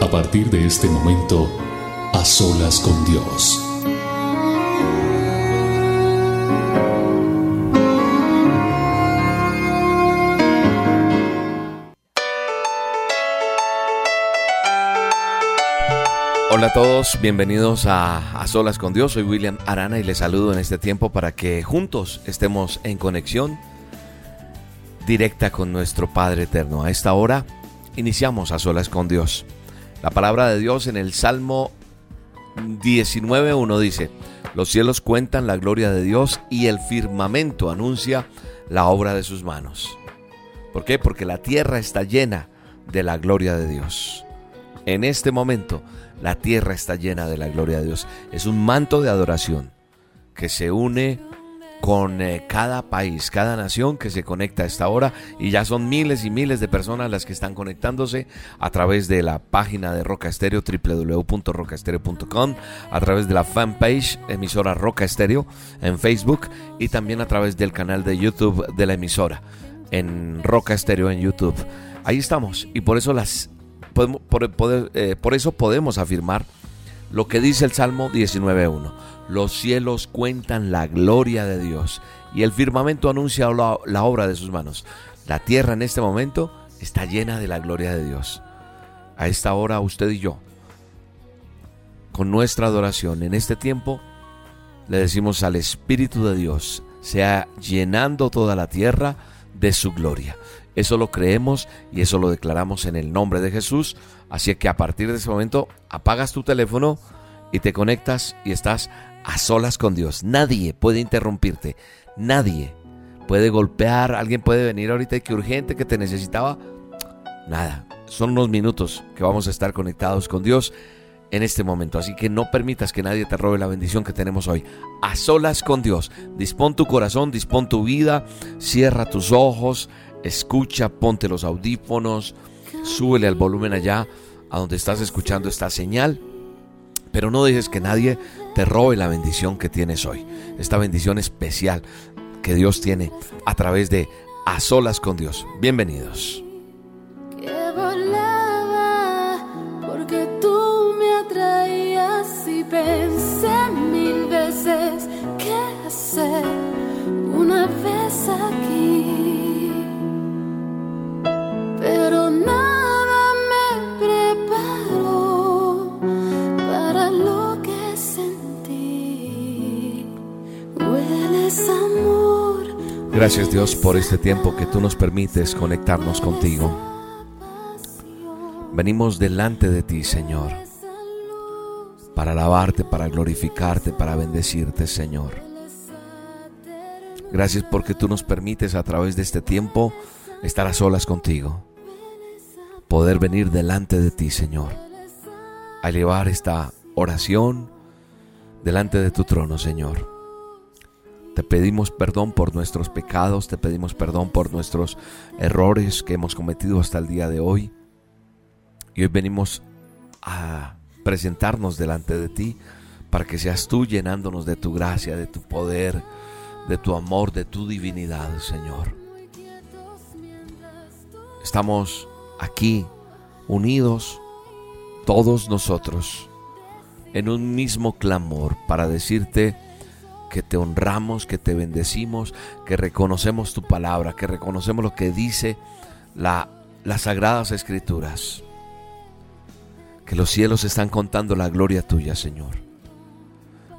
A partir de este momento, a solas con Dios. Hola a todos, bienvenidos a, a, Solas con Dios. Soy William Arana y les saludo en este tiempo para que juntos estemos en conexión directa con nuestro Padre Eterno. A esta hora iniciamos a Solas con Dios. La palabra de Dios en el Salmo 19.1 dice, los cielos cuentan la gloria de Dios y el firmamento anuncia la obra de sus manos. ¿Por qué? Porque la tierra está llena de la gloria de Dios. En este momento, la tierra está llena de la gloria de Dios. Es un manto de adoración que se une con eh, cada país, cada nación que se conecta a esta hora y ya son miles y miles de personas las que están conectándose a través de la página de Roca Estéreo www.rocaestereo.com, a través de la fanpage emisora Roca Estéreo en Facebook y también a través del canal de YouTube de la emisora en Roca Estéreo en YouTube. Ahí estamos y por eso las podemos, eh, por eso podemos afirmar lo que dice el Salmo 19.1. Los cielos cuentan la gloria de Dios y el firmamento anuncia la, obra de sus manos. La tierra en este momento está llena de la gloria de Dios. A esta hora usted y yo, con nuestra adoración en este tiempo, le decimos al Espíritu de Dios, sea llenando toda la tierra de su gloria. Eso lo creemos y eso lo declaramos en el nombre de Jesús. Así que a partir de ese momento apagas tu teléfono y te conectas y estás a solas con Dios. Nadie puede interrumpirte. Nadie puede golpear. Alguien puede venir ahorita y que urgente, que te necesitaba. Nada. Son unos minutos que vamos a estar conectados con Dios en este momento. Así que no permitas que nadie te robe la bendición que tenemos hoy. A solas con Dios. Dispón tu corazón, dispón tu vida. Cierra tus ojos escucha, ponte los audífonos, súbele al volumen allá a donde estás escuchando esta señal, pero no dejes que nadie te robe la bendición que tienes hoy, esta bendición especial que Dios tiene a través de A Solas con Dios. Bienvenidos. Volaba porque tú me atraías y pensé mil veces qué hacer Gracias Dios por este tiempo que tú nos permites conectarnos contigo. Venimos delante de ti, Señor, para alabarte, para glorificarte, para bendecirte, Señor. Gracias porque tú nos permites a través de este tiempo estar a solas contigo poder venir delante de ti, Señor, a llevar esta oración delante de tu trono, Señor. Te pedimos perdón por nuestros pecados, te pedimos perdón por nuestros errores que hemos cometido hasta el día de hoy. Y hoy venimos a presentarnos delante de ti para que seas tú llenándonos de tu gracia, de tu poder, de tu amor, de tu divinidad, Señor. Estamos aquí, unidos, todos nosotros, en un mismo clamor para decirte que te honramos, que te bendecimos, que reconocemos tu palabra, que reconocemos lo que dice la, las sagradas escrituras. Que los cielos están contando la gloria tuya, Señor.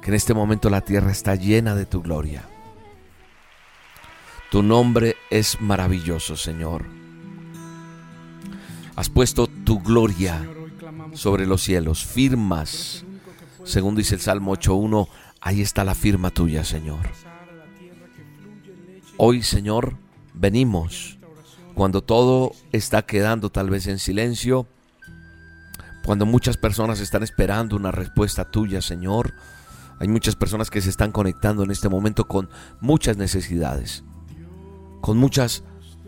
Que en este momento la tierra está llena de tu gloria. Tu nombre es maravilloso, Señor. Has puesto tu gloria sobre los cielos, firmas. Según dice el Salmo 8.1, ahí está la firma tuya, Señor. Hoy, Señor, venimos cuando todo está quedando tal vez en silencio, cuando muchas personas están esperando una respuesta tuya, Señor. Hay muchas personas que se están conectando en este momento con muchas necesidades, con muchas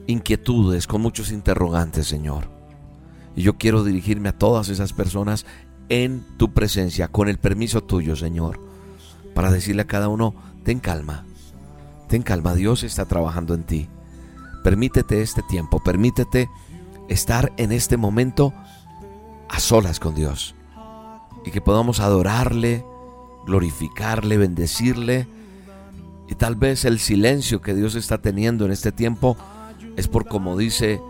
inquietudes, con muchos interrogantes, Señor. Y yo quiero dirigirme a todas esas personas en tu presencia, con el permiso tuyo, Señor, para decirle a cada uno, ten calma, ten calma, Dios está trabajando en ti. Permítete este tiempo, permítete estar en este momento a solas con Dios y que podamos adorarle, glorificarle, bendecirle. Y tal vez el silencio que Dios está teniendo en este tiempo es por como dice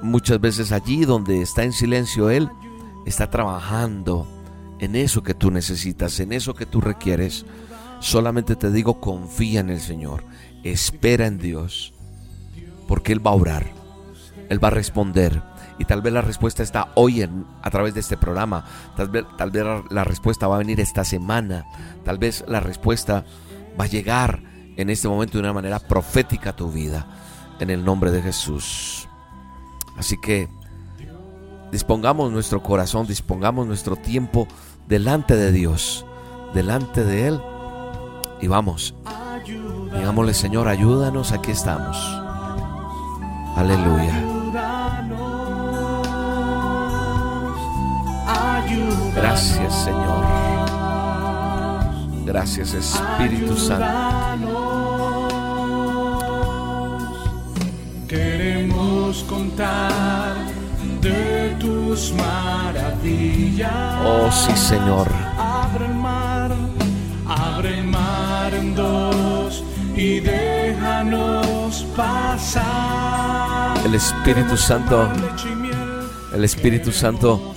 muchas veces allí donde está en silencio Él, está trabajando en eso que tú necesitas, en eso que tú requieres. Solamente te digo, confía en el Señor, espera en Dios, porque Él va a orar, Él va a responder. Y tal vez la respuesta está hoy en, a través de este programa. Tal vez, tal vez la respuesta va a venir esta semana. Tal vez la respuesta va a llegar en este momento de una manera profética a tu vida. En el nombre de Jesús. Así que dispongamos nuestro corazón, dispongamos nuestro tiempo delante de Dios, delante de Él. Y vamos, digámosle Señor, ayúdanos, aquí estamos. Aleluya. Gracias Señor. Gracias Espíritu Santo. Queremos contar de tus maravillas. Oh sí Señor. Abre el mar, abre el mar en dos y déjanos pasar. El Espíritu Santo, el Espíritu Santo,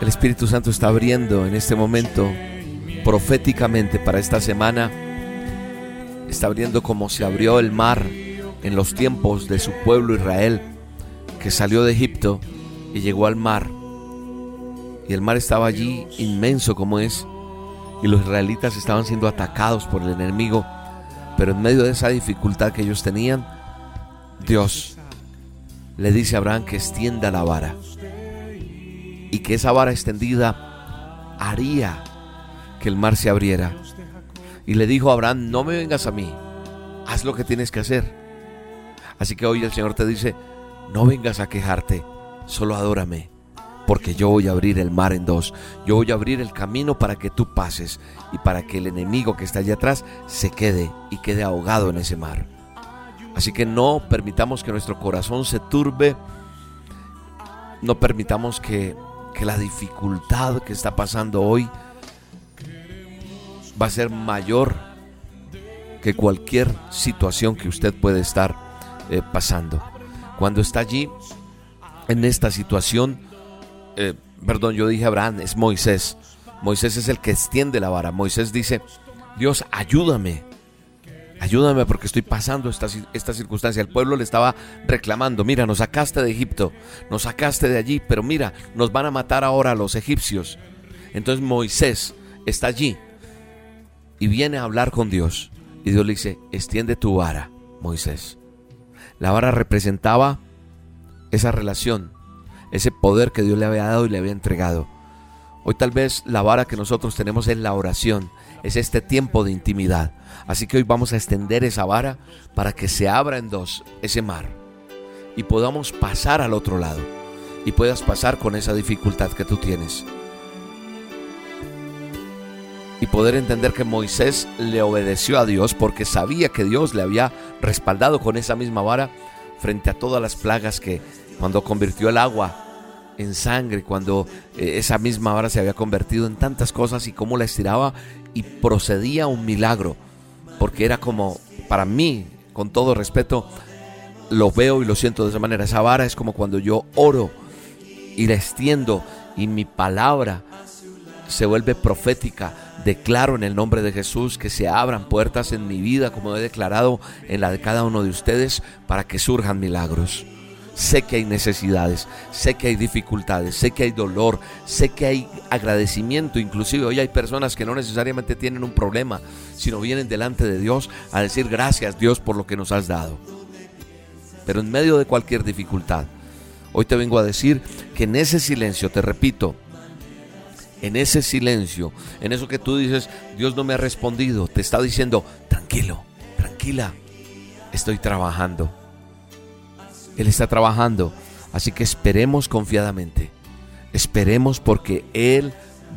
el Espíritu Santo está abriendo en este momento proféticamente para esta semana. Está abriendo como se abrió el mar en los tiempos de su pueblo Israel, que salió de Egipto y llegó al mar. Y el mar estaba allí inmenso como es, y los israelitas estaban siendo atacados por el enemigo, pero en medio de esa dificultad que ellos tenían, Dios le dice a Abraham que extienda la vara y que esa vara extendida haría que el mar se abriera. Y le dijo a Abraham, no me vengas a mí, haz lo que tienes que hacer. Así que hoy el Señor te dice, no vengas a quejarte, solo adórame, porque yo voy a abrir el mar en dos, yo voy a abrir el camino para que tú pases y para que el enemigo que está allá atrás se quede y quede ahogado en ese mar. Así que no permitamos que nuestro corazón se turbe, no permitamos que, que la dificultad que está pasando hoy va a ser mayor que cualquier situación que usted puede estar eh, pasando. Cuando está allí en esta situación, eh, perdón, yo dije Abraham, es Moisés. Moisés es el que extiende la vara. Moisés dice, Dios, ayúdame. Ayúdame porque estoy pasando esta, esta circunstancia. El pueblo le estaba reclamando, mira, nos sacaste de Egipto, nos sacaste de allí, pero mira, nos van a matar ahora los egipcios. Entonces Moisés está allí y viene a hablar con Dios. Y Dios le dice, extiende tu vara, Moisés. La vara representaba esa relación, ese poder que Dios le había dado y le había entregado. Hoy tal vez la vara que nosotros tenemos es la oración, es este tiempo de intimidad. Así que hoy vamos a extender esa vara para que se abra en dos ese mar y podamos pasar al otro lado y puedas pasar con esa dificultad que tú tienes. Y poder entender que Moisés le obedeció a Dios porque sabía que Dios le había respaldado con esa misma vara frente a todas las plagas que cuando convirtió el agua en sangre, cuando eh, esa misma vara se había convertido en tantas cosas y cómo la estiraba y procedía un milagro, porque era como, para mí, con todo respeto, lo veo y lo siento de esa manera, esa vara es como cuando yo oro y la extiendo y mi palabra se vuelve profética, declaro en el nombre de Jesús que se abran puertas en mi vida, como he declarado en la de cada uno de ustedes, para que surjan milagros. Sé que hay necesidades, sé que hay dificultades, sé que hay dolor, sé que hay agradecimiento. Inclusive hoy hay personas que no necesariamente tienen un problema, sino vienen delante de Dios a decir gracias Dios por lo que nos has dado. pero en medio de cualquier dificultad. Hoy te vengo a decir que en ese silencio, te repito, en ese silencio, en eso que tú dices, Dios no me ha respondido, te está diciendo, tranquilo, tranquila, estoy trabajando. Él está trabajando, así que esperemos confiadamente, esperemos porque Él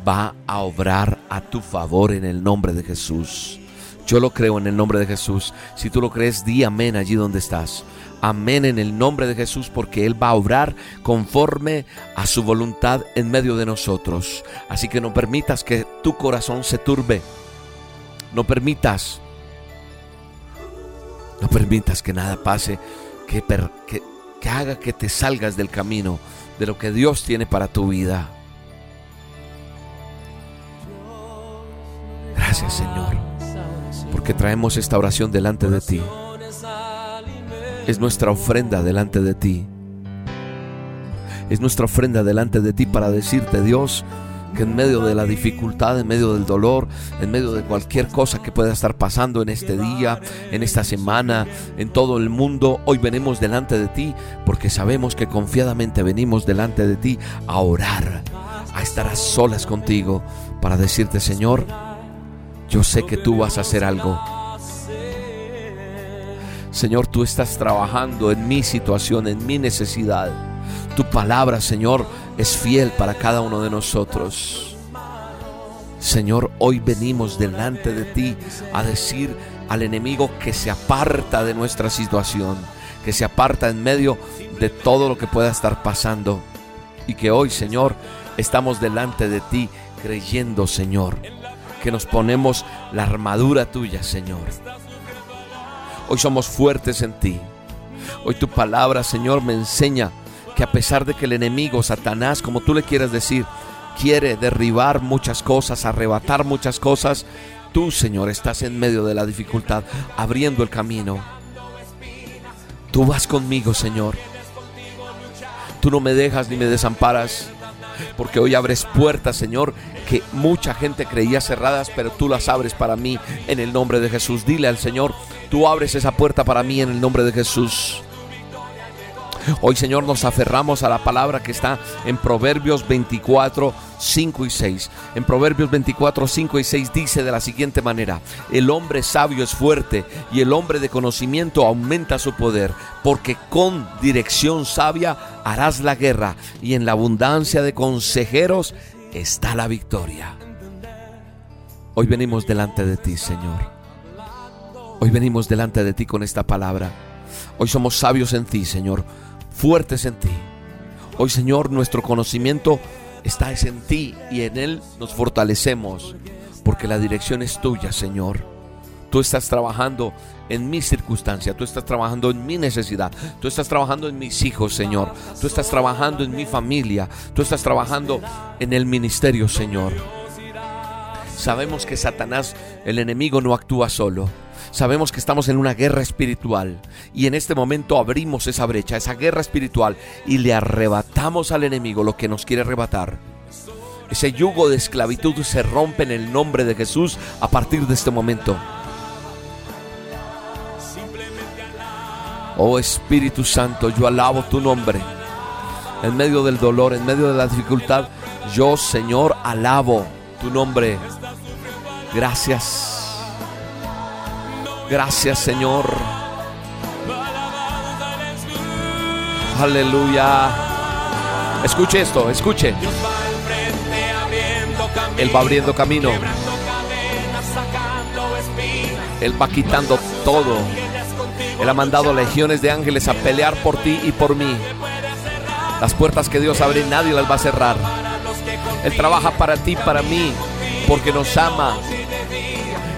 va a obrar a tu favor en el nombre de Jesús. Yo lo creo en el nombre de Jesús. Si tú lo crees, di amén allí donde estás. Amén en el nombre de Jesús porque Él va a obrar conforme a su voluntad en medio de nosotros. Así que no permitas que tu corazón se turbe. No permitas. No permitas que nada pase que, que, haga que te salgas del camino de lo que Dios tiene para tu vida. Gracias Señor, porque traemos esta oración delante de ti es nuestra ofrenda delante de ti. Es nuestra ofrenda delante de ti para decirte, Dios, que en medio de la dificultad, en medio del dolor, en medio de cualquier cosa que pueda estar pasando en este día, en esta semana, en todo el mundo, hoy venimos delante de ti porque sabemos que confiadamente venimos delante de ti a orar, a estar a solas contigo para decirte, Señor, yo sé que tú vas a hacer algo Señor, tú estás trabajando en mi situación, en mi necesidad. Tu palabra, Señor, es fiel para cada uno de nosotros. Señor, hoy venimos delante de ti a decir al enemigo que se aparta de nuestra situación, que se aparta en medio de todo lo que pueda estar pasando. Y que hoy, Señor, estamos delante de ti creyendo, Señor, que nos ponemos la armadura tuya, Señor Hoy somos fuertes en ti. Hoy tu palabra, Señor, me enseña que a pesar de que el enemigo, Satanás, como tú le quieras decir, quiere derribar muchas cosas, arrebatar muchas cosas, tú, Señor, estás en medio de la dificultad, abriendo el camino. Tú vas conmigo, Señor. Tú no me dejas ni me desamparas, porque hoy abres puertas, Señor, que mucha gente creía cerradas, pero tú las abres para mí en el nombre de Jesús. Dile al Señor, tú abres esa puerta para mí en el nombre de Jesús. Hoy, Señor, nos aferramos a la palabra que está en Proverbios 24, 5 y 6. En Proverbios 24, 5 y 6 dice de la siguiente manera, el hombre sabio es fuerte y el hombre de conocimiento aumenta su poder, porque con dirección sabia harás la guerra y en la abundancia de consejeros está la victoria. Hoy venimos delante de ti, Señor. Hoy venimos delante de ti con esta palabra. Hoy somos sabios en ti, Señor, fuertes en ti. Hoy, Señor, nuestro conocimiento está en ti y en Él nos fortalecemos, porque la dirección es tuya, Señor. Tú estás trabajando en mi circunstancia, tú estás trabajando en mi necesidad, tú estás trabajando en mis hijos, Señor, tú estás trabajando en mi familia, tú estás trabajando en el ministerio, Señor. Sabemos que Satanás, el enemigo, no actúa solo. Sabemos que estamos en una guerra espiritual y en este momento abrimos esa brecha, esa guerra espiritual y le arrebatamos al enemigo lo que nos quiere arrebatar. Ese yugo de esclavitud se rompe en el nombre de Jesús a partir de este momento. Oh Espíritu Santo, yo alabo tu nombre. En medio del dolor, en medio de la dificultad, yo Señor alabo tu nombre. Gracias. Gracias Señor. Aleluya. Escuche esto, escuche. Él va abriendo camino. Él va quitando todo. Él ha mandado legiones de ángeles a pelear por ti y por mí. Las puertas que Dios abre nadie las va a cerrar. Él trabaja para ti, para mí, porque nos ama.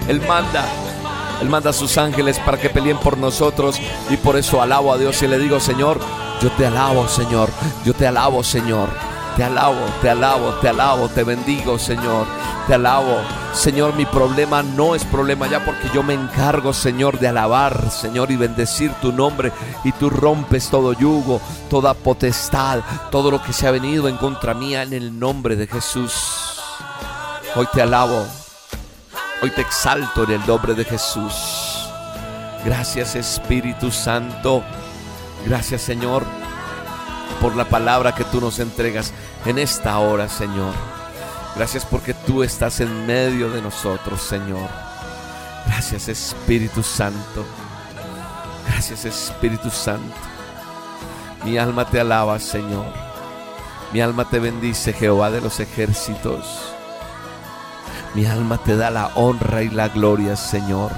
Él manda. Él manda a sus ángeles para que peleen por nosotros y por eso alabo a Dios y le digo, Señor, yo te alabo, Señor, yo te alabo, Señor. Te alabo, te alabo, te alabo, te bendigo, Señor. Te alabo. Señor, mi problema no es problema ya porque yo me encargo, Señor, de alabar, Señor, y bendecir tu nombre. Y tú rompes todo yugo, toda potestad, todo lo que se ha venido en contra mía en el nombre de Jesús. Hoy te alabo. Hoy te exalto en el nombre de Jesús. Gracias Espíritu Santo. Gracias Señor por la palabra que tú nos entregas en esta hora, Señor. Gracias porque tú estás en medio de nosotros, Señor. Gracias Espíritu Santo. Gracias Espíritu Santo. Mi alma te alaba, Señor. Mi alma te bendice, Jehová de los ejércitos. Mi alma te da la honra y la gloria, Señor.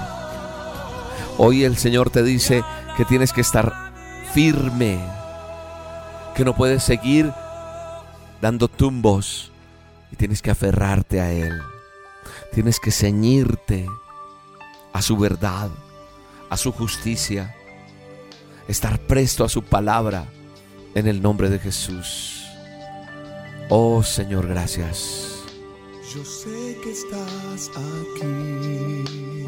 Hoy el Señor te dice que tienes que estar firme, que no puedes seguir dando tumbos y tienes que aferrarte a Él. Tienes que ceñirte a su verdad, a su justicia, estar presto a su palabra en el nombre de Jesús. Oh Señor, gracias. Yo sé que estás aquí.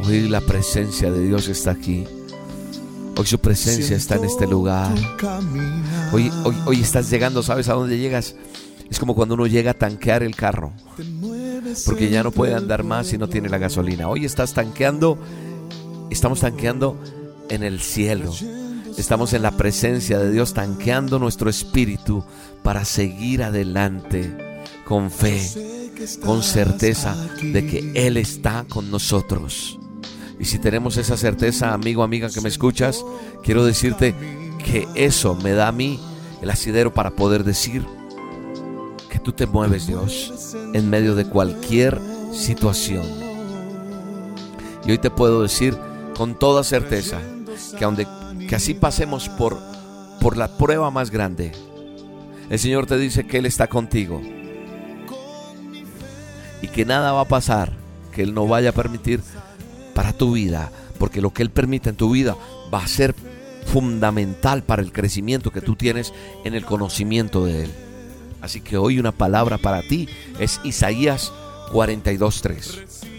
Hoy la presencia de Dios está aquí. Hoy su presencia está en este lugar. Hoy, hoy, hoy estás llegando, ¿sabes a dónde llegas? Es como cuando uno llega a tanquear el carro. Porque ya no puede andar más si no tiene la gasolina. Hoy estás tanqueando, estamos tanqueando en el cielo. Estamos en la presencia de Dios tanqueando nuestro espíritu para seguir adelante con fe, con certeza de que Él está con nosotros. Y si tenemos esa certeza, amigo, amiga que me escuchas, quiero decirte que eso me da a mí el asidero para poder decir que tú te mueves, Dios, en medio de cualquier situación. Y hoy te puedo decir con toda certeza que, aunque, que así pasemos por, por la prueba más grande, el Señor te dice que Él está contigo y que nada va a pasar que Él no vaya a permitir para tu vida, porque lo que Él permite en tu vida va a ser fundamental para el crecimiento que tú tienes en el conocimiento de Él. Así que hoy una palabra para ti es Isaías 42.3.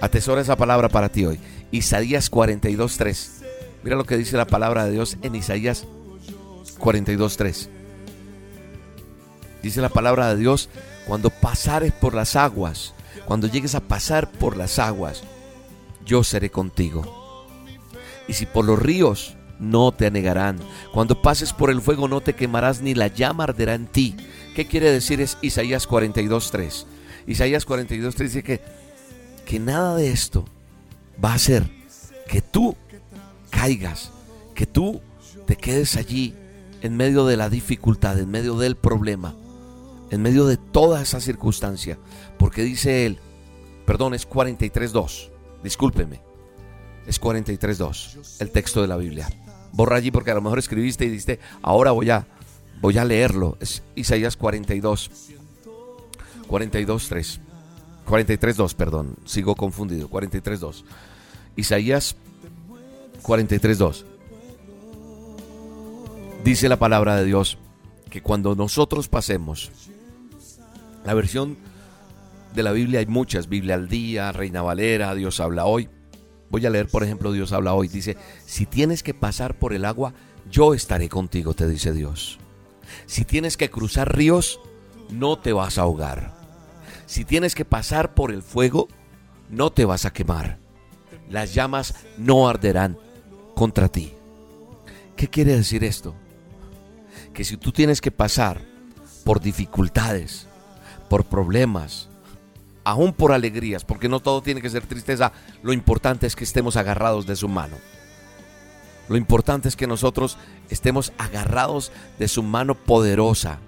Atesora esa palabra para ti hoy. Isaías 42.3. Mira lo que dice la palabra de Dios en Isaías 42.3. Dice la palabra de Dios, cuando pasares por las aguas, cuando llegues a pasar por las aguas, yo seré contigo. Y si por los ríos, no te anegarán. Cuando pases por el fuego, no te quemarás, ni la llama arderá en ti. ¿Qué quiere decir es Isaías 42.3? Isaías 42.3 dice que, que nada de esto va a hacer que tú caigas, que tú te quedes allí en medio de la dificultad, en medio del problema, en medio de toda esa circunstancia. Porque dice él, perdón, es 43.2, discúlpeme, es 43.2 el texto de la Biblia. Borra allí porque a lo mejor escribiste y dijiste, ahora voy a, voy a leerlo. Es Isaías 42, 42.3, 43.2, perdón, sigo confundido, 43.2. Isaías 43.2. Dice la palabra de Dios que cuando nosotros pasemos, la versión de la Biblia hay muchas, Biblia al día, Reina Valera, Dios habla hoy. Voy a leer, por ejemplo, Dios habla hoy. Dice, si tienes que pasar por el agua, yo estaré contigo, te dice Dios. Si tienes que cruzar ríos, no te vas a ahogar. Si tienes que pasar por el fuego, no te vas a quemar. Las llamas no arderán contra ti. ¿Qué quiere decir esto? Que si tú tienes que pasar por dificultades, por problemas, aún por alegrías, porque no todo tiene que ser tristeza, lo importante es que estemos agarrados de su mano. Lo importante es que nosotros estemos agarrados de su mano poderosa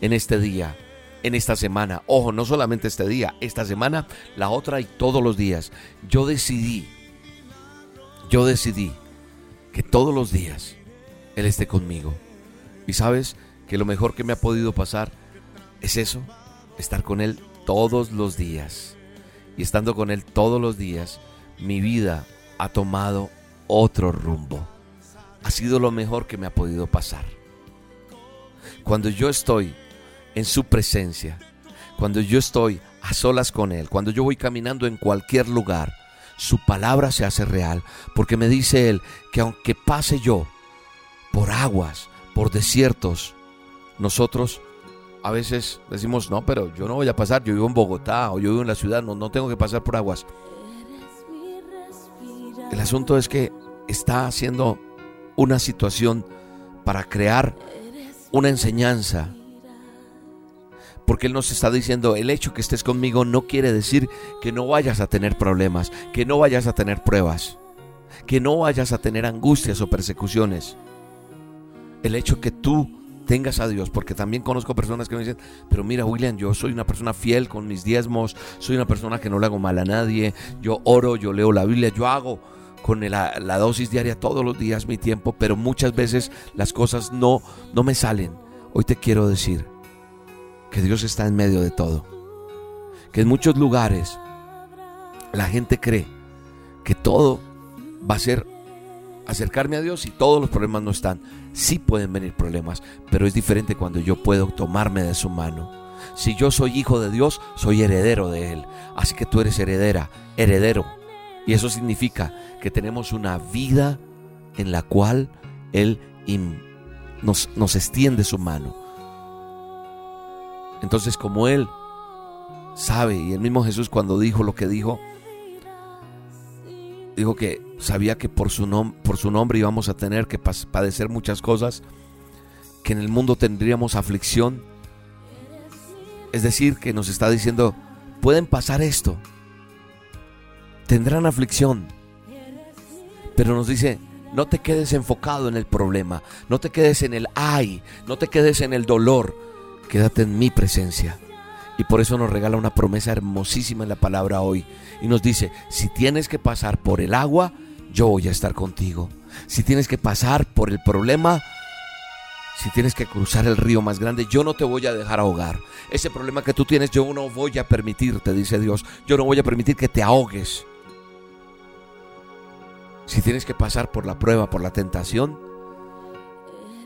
en este día, en esta semana. Ojo, no solamente este día, esta semana, la otra y todos los días. Yo decidí, yo decidí que todos los días Él esté conmigo. Y sabes que lo mejor que me ha podido pasar es eso, estar con Él todos los días. Y estando con Él todos los días, mi vida ha tomado otro rumbo. Ha sido lo mejor que me ha podido pasar. Cuando yo estoy en su presencia, cuando yo estoy a solas con Él, cuando yo voy caminando en cualquier lugar, su palabra se hace real, porque me dice Él que aunque pase yo por aguas, por desiertos, nosotros a veces decimos, no, pero yo no voy a pasar, yo vivo en Bogotá o yo vivo en la ciudad, no, no tengo que pasar por aguas. El asunto es que está haciendo una situación para crear una enseñanza. Porque Él nos está diciendo, el hecho que estés conmigo no quiere decir que no vayas a tener problemas, que no vayas a tener pruebas, que no vayas a tener angustias o persecuciones. El hecho que tú tengas a Dios, porque también conozco personas que me dicen, pero mira William, yo soy una persona fiel con mis diezmos, soy una persona que no le hago mal a nadie, yo oro, yo leo la Biblia, yo hago con la, la dosis diaria todos los días mi tiempo, pero muchas veces las cosas no, no me salen. Hoy te quiero decir, que Dios está en medio de todo. Que en muchos lugares la gente cree que todo va a ser acercarme a Dios y todos los problemas no están. Sí pueden venir problemas, pero es diferente cuando yo puedo tomarme de su mano. Si yo soy hijo de Dios, soy heredero de Él. Así que tú eres heredera, heredero. Y eso significa que tenemos una vida en la cual Él nos, nos extiende su mano. Entonces como Él sabe, y el mismo Jesús cuando dijo lo que dijo, dijo que sabía que por su, por su nombre íbamos a tener que padecer muchas cosas, que en el mundo tendríamos aflicción. Es decir, que nos está diciendo, pueden pasar esto, tendrán aflicción, pero nos dice, no te quedes enfocado en el problema, no te quedes en el ay, no te quedes en el dolor, quédate en mi presencia. Y por eso nos regala una promesa hermosísima en la palabra hoy. Y nos dice, si tienes que pasar por el agua, yo voy a estar contigo. Si tienes que pasar por el problema, si tienes que cruzar el río más grande, yo no te voy a dejar ahogar. Ese problema que tú tienes, yo no voy a permitirte, dice Dios. Yo no voy a permitir que te ahogues. Si tienes que pasar por la prueba, por la tentación,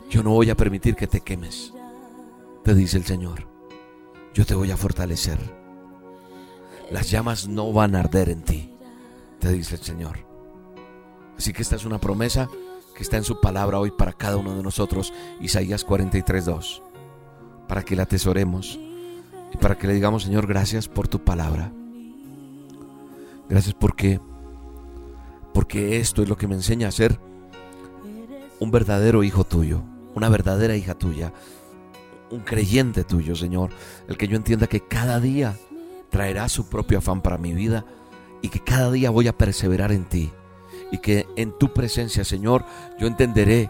yo no voy a permitir que te quemes te dice el Señor, yo te voy a fortalecer. Las llamas no van a arder en ti, te dice el Señor. Así que esta es una promesa que está en su palabra hoy para cada uno de nosotros, Isaías 43.2, para que la atesoremos y para que le digamos, Señor, gracias por tu palabra. Gracias porque, porque esto es lo que me enseña a ser un verdadero hijo tuyo, una verdadera hija tuya, un creyente tuyo, Señor. El que yo entienda que cada día traerá su propio afán para mi vida y que cada día voy a perseverar en ti. Y que en tu presencia, Señor, yo entenderé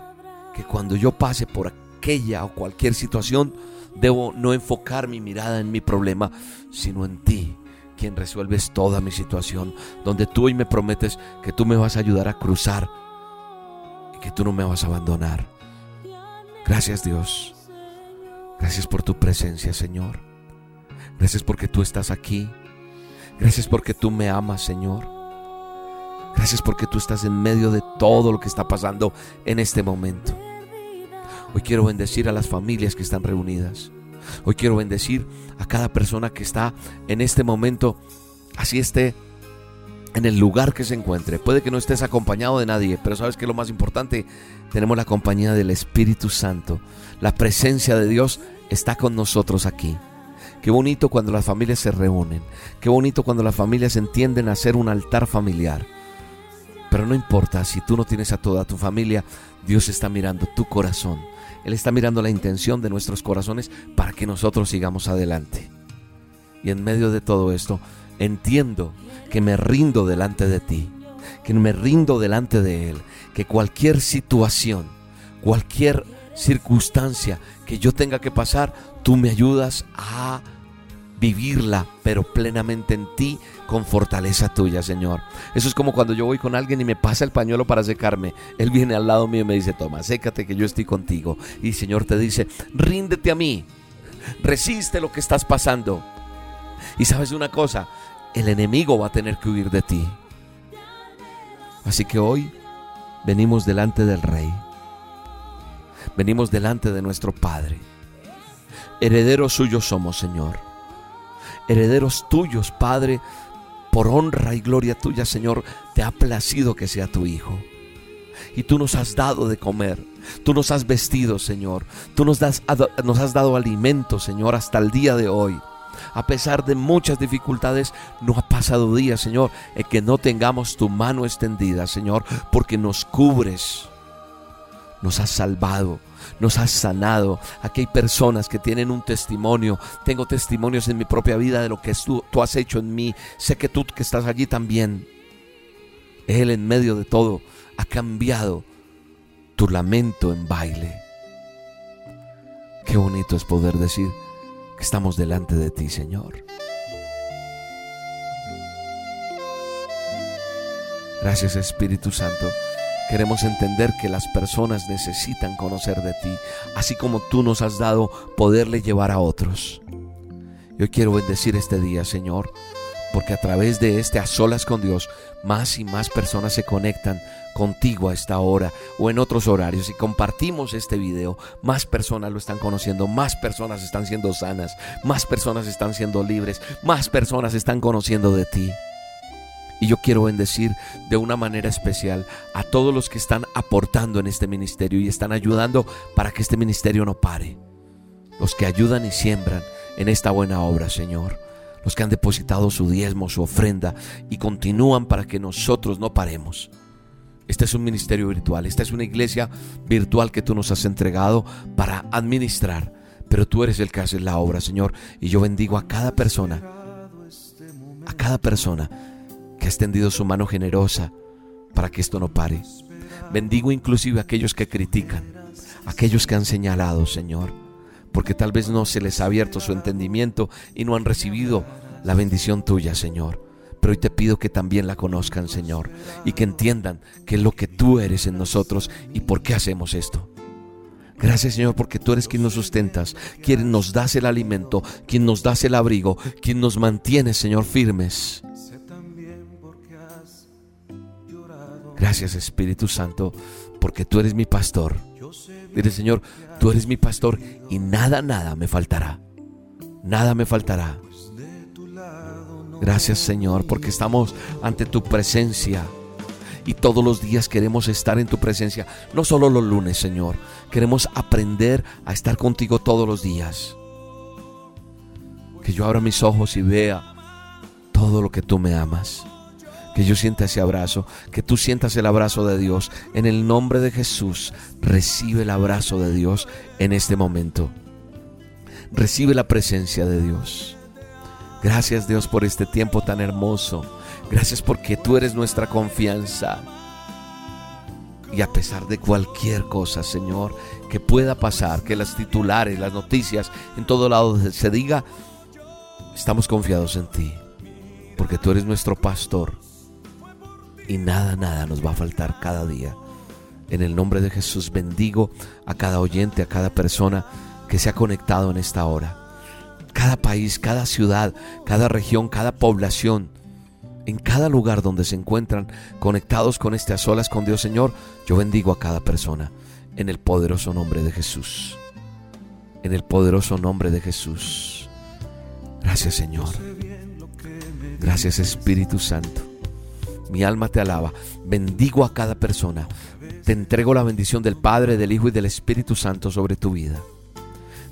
que cuando yo pase por aquella o cualquier situación, debo no enfocar mi mirada en mi problema, sino en ti, quien resuelves toda mi situación, donde tú hoy me prometes que tú me vas a ayudar a cruzar y que tú no me vas a abandonar. Gracias Dios. Gracias por tu presencia, Señor. Gracias porque tú estás aquí. Gracias porque tú me amas, Señor. Gracias porque tú estás en medio de todo lo que está pasando en este momento. Hoy quiero bendecir a las familias que están reunidas. Hoy quiero bendecir a cada persona que está en este momento, así esté en el lugar que se encuentre. Puede que no estés acompañado de nadie, pero sabes que lo más importante, tenemos la compañía del Espíritu Santo. La presencia de Dios está con nosotros aquí. Qué bonito cuando las familias se reúnen. Qué bonito cuando las familias entienden hacer un altar familiar. Pero no importa si tú no tienes a toda tu familia, Dios está mirando tu corazón. Él está mirando la intención de nuestros corazones para que nosotros sigamos adelante. Y en medio de todo esto, entiendo que me rindo delante de ti, que me rindo delante de Él, que cualquier situación, cualquier circunstancia que yo tenga que pasar, tú me ayudas a vivirla, pero plenamente en ti, con fortaleza tuya, Señor. Eso es como cuando yo voy con alguien y me pasa el pañuelo para secarme. Él viene al lado mío y me dice, toma, sécate que yo estoy contigo. Y Señor te dice, ríndete a mí, resiste lo que estás pasando. Y sabes una cosa, el enemigo va a tener que huir de ti. Así que hoy venimos delante del Rey. Venimos delante de nuestro Padre. Herederos suyos somos, Señor. Herederos tuyos, Padre, por honra y gloria tuya, Señor, te ha placido que sea tu Hijo. Y tú nos has dado de comer. Tú nos has vestido, Señor. Tú nos, das, nos has dado alimento, Señor, hasta el día de hoy a pesar de muchas dificultades, no ha pasado día, Señor, en que no tengamos tu mano extendida, Señor, porque nos cubres. Nos has salvado, nos has sanado. Aquí hay personas que tienen un testimonio. Tengo testimonios en mi propia vida de lo que tú, tú has hecho en mí. Sé que tú que estás allí también. Él en medio de todo ha cambiado tu lamento en baile. Qué bonito es poder decir que estamos delante de ti, Señor. Gracias Espíritu Santo. Queremos entender que las personas necesitan conocer de ti, así como tú nos has dado poderle llevar a otros. Yo quiero bendecir este día, Señor, porque a través de este a solas con Dios, más y más personas se conectan contigo a esta hora o en otros horarios y compartimos este video, más personas lo están conociendo, más personas están siendo sanas, más personas están siendo libres, más personas están conociendo de ti. Y yo quiero bendecir de una manera especial a todos los que están aportando en este ministerio y están ayudando para que este ministerio no pare. Los que ayudan y siembran en esta buena obra, Señor. Los que han depositado su diezmo, su ofrenda y continúan para que nosotros no paremos. Este es un ministerio virtual, esta es una iglesia virtual que tú nos has entregado para administrar. Pero tú eres el que hace la obra, Señor. Y yo bendigo a cada persona, a cada persona que ha extendido su mano generosa para que esto no pare. Bendigo inclusive a aquellos que critican, aquellos que han señalado, Señor, porque tal vez no se les ha abierto su entendimiento y no han recibido la bendición tuya, Señor. Pero hoy te pido que también la conozcan, Señor, y que entiendan que es lo que tú eres en nosotros y por qué hacemos esto. Gracias Señor porque tú eres quien nos sustentas, quien nos das el alimento, quien nos das el abrigo, quien nos mantiene Señor firmes. Gracias Espíritu Santo, porque tú eres mi pastor. Dile Señor, tú eres mi pastor y nada, nada me faltará. Nada me faltará. Gracias Señor, porque estamos ante tu presencia. Y todos los días queremos estar en tu presencia. No solo los lunes, Señor. Queremos aprender a estar contigo todos los días. Que yo abra mis ojos y vea todo lo que tú me amas que yo sienta ese abrazo, que tú sientas el abrazo de Dios. En el nombre de Jesús, recibe el abrazo de Dios en este momento. Recibe la presencia de Dios. Gracias Dios por este tiempo tan hermoso. Gracias porque tú eres nuestra confianza. Y a pesar de cualquier cosa, Señor, que pueda pasar, que las titulares, las noticias, en todo lado se diga, estamos confiados en ti, porque tú eres nuestro pastor y nada, nada nos va a faltar cada día. En el nombre de Jesús bendigo a cada oyente, a cada persona que se ha conectado en esta hora. Cada país, cada ciudad, cada región, cada población, en cada lugar donde se encuentran conectados con este a solas con Dios Señor, yo bendigo a cada persona en el poderoso nombre de Jesús. En el poderoso nombre de Jesús. Gracias Señor. Gracias Espíritu Santo. Mi alma te alaba. Bendigo a cada persona. Te entrego la bendición del Padre, del Hijo y del Espíritu Santo sobre tu vida.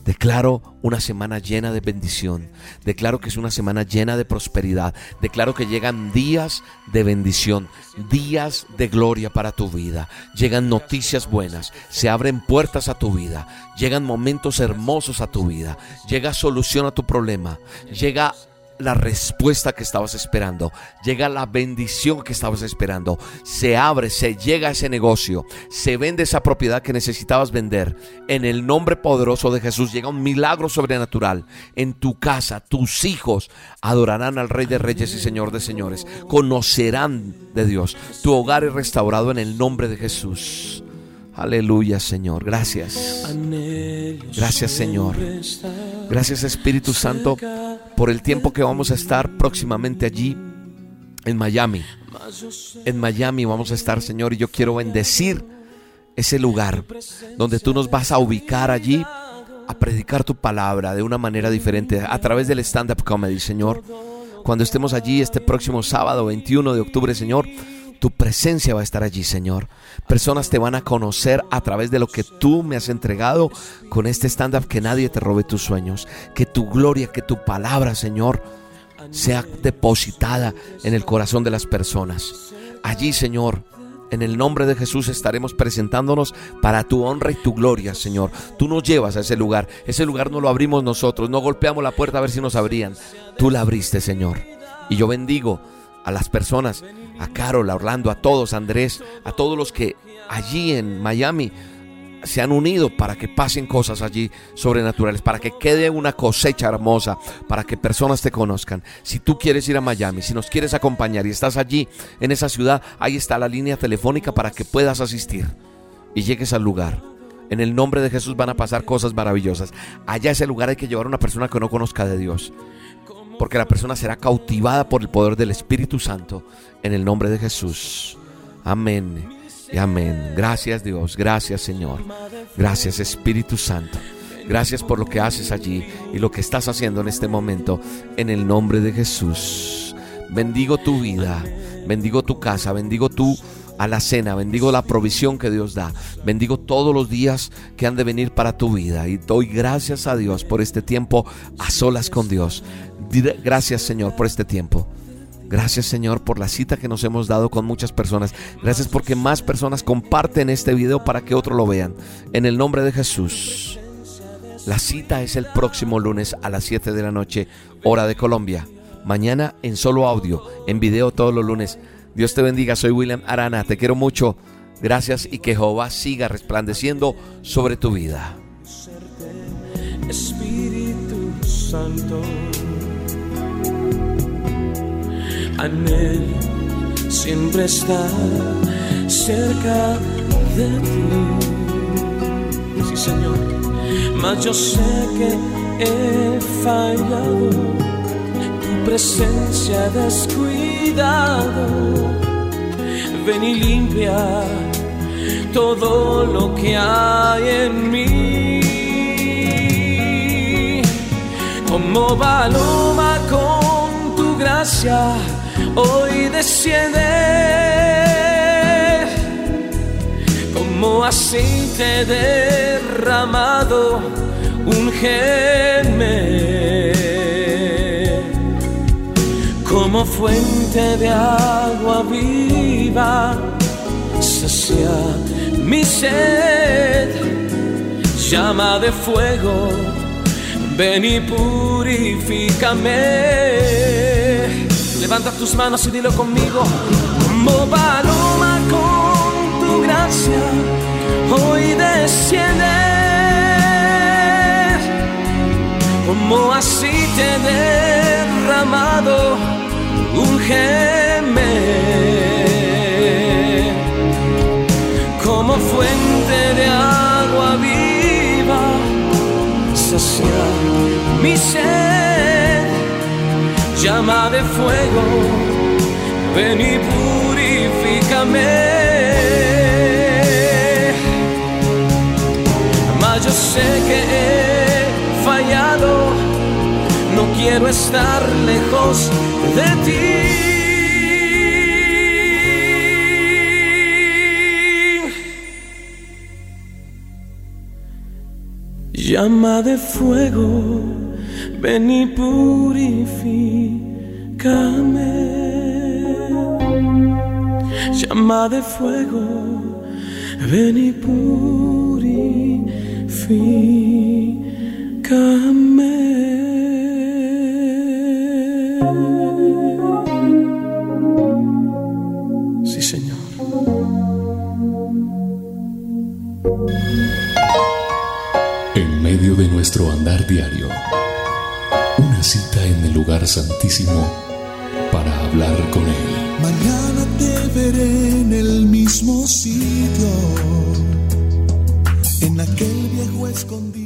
Declaro una semana llena de bendición. Declaro que es una semana llena de prosperidad. Declaro que llegan días de bendición, días de gloria para tu vida. Llegan noticias buenas, se abren puertas a tu vida, llegan momentos hermosos a tu vida, llega solución a tu problema, llega la respuesta que estabas esperando, llega la bendición que estabas esperando, se abre, se llega a ese negocio, se vende esa propiedad que necesitabas vender. En el nombre poderoso de Jesús llega un milagro sobrenatural en tu casa. Tus hijos adorarán al Rey de Reyes y Señor de Señores, conocerán de Dios. Tu hogar es restaurado en el nombre de Jesús. Aleluya, Señor. Gracias. Gracias, Señor. Gracias, Espíritu Santo, por el tiempo que vamos a estar próximamente allí en Miami. En Miami vamos a estar, Señor, y yo quiero bendecir ese lugar donde tú nos vas a ubicar allí a predicar tu palabra de una manera diferente a través del stand-up comedy, Señor. Cuando estemos allí este próximo sábado 21 de octubre, Señor, tu presencia va a estar allí, Señor. Personas te van a conocer a través de lo que tú me has entregado con este stand-up. Que nadie te robe tus sueños. Que tu gloria, que tu palabra, Señor, sea depositada en el corazón de las personas. Allí, Señor, En el nombre de Jesús estaremos presentándonos para tu honra y tu gloria, Señor. Tú nos llevas a ese lugar. Ese lugar no lo abrimos nosotros. No golpeamos la puerta a ver si nos abrían. Tú la abriste, Señor. Y yo bendigo a las personas, a Carol, a Orlando, a todos, Andrés, a todos los que allí en Miami se han unido para que pasen cosas allí sobrenaturales, para que quede una cosecha hermosa, para que personas te conozcan. Si tú quieres ir a Miami, si nos quieres acompañar y estás allí en esa ciudad, ahí está la línea telefónica para que puedas asistir y llegues al lugar. En el nombre de Jesús van a pasar cosas maravillosas. Allá a ese lugar hay que llevar a una persona que no conozca de Dios. Porque la persona será cautivada por el poder del Espíritu Santo en el nombre de Jesús. Amén. Y amén. Gracias Dios, gracias Señor. Gracias Espíritu Santo. Gracias por lo que haces allí y lo que estás haciendo en este momento en el nombre de Jesús. Bendigo tu vida, bendigo tu casa, bendigo tu a la cena, bendigo la provisión que Dios da, bendigo todos los días que han de venir para tu vida y doy gracias a Dios por este tiempo a solas con Dios. Gracias Señor por este tiempo. Gracias Señor por la cita que nos hemos dado con muchas personas. Gracias porque más personas comparten este video para que otros lo vean. En el nombre de Jesús. La cita es el próximo lunes a las 7 de la noche, hora de Colombia. Mañana en solo audio, en video todos los lunes. Dios te bendiga, soy William Arana, te quiero mucho. Gracias y que Jehová siga resplandeciendo sobre tu vida. Espíritu Santo anhelo siempre estar cerca de ti. Sí, Señor, mas yo sé que he fallado, tu presencia descuidado. Ven y limpia todo lo que hay en mí. Como paloma con tu gracia hoy desciende. Como aceite derramado, un geme como fuente de agua viva, sacia mi sed, llama de fuego, ven y purifícame Levanta tus manos y dilo conmigo. Como paloma con tu gracia, hoy desciende. Como aceite derramado, un geme. Como fuente de agua viva, sacia mi ser llama de fuego, ven y purifícame. Mas yo sé que he fallado, no quiero estar lejos de ti. Llama de fuego ven y purifícame. Llama de fuego, ven y purifícame. Sí, Señor. En medio de nuestro andar diario lugar santísimo para hablar con Él. Mañana te veré en el mismo sitio, en aquel viejo escondido.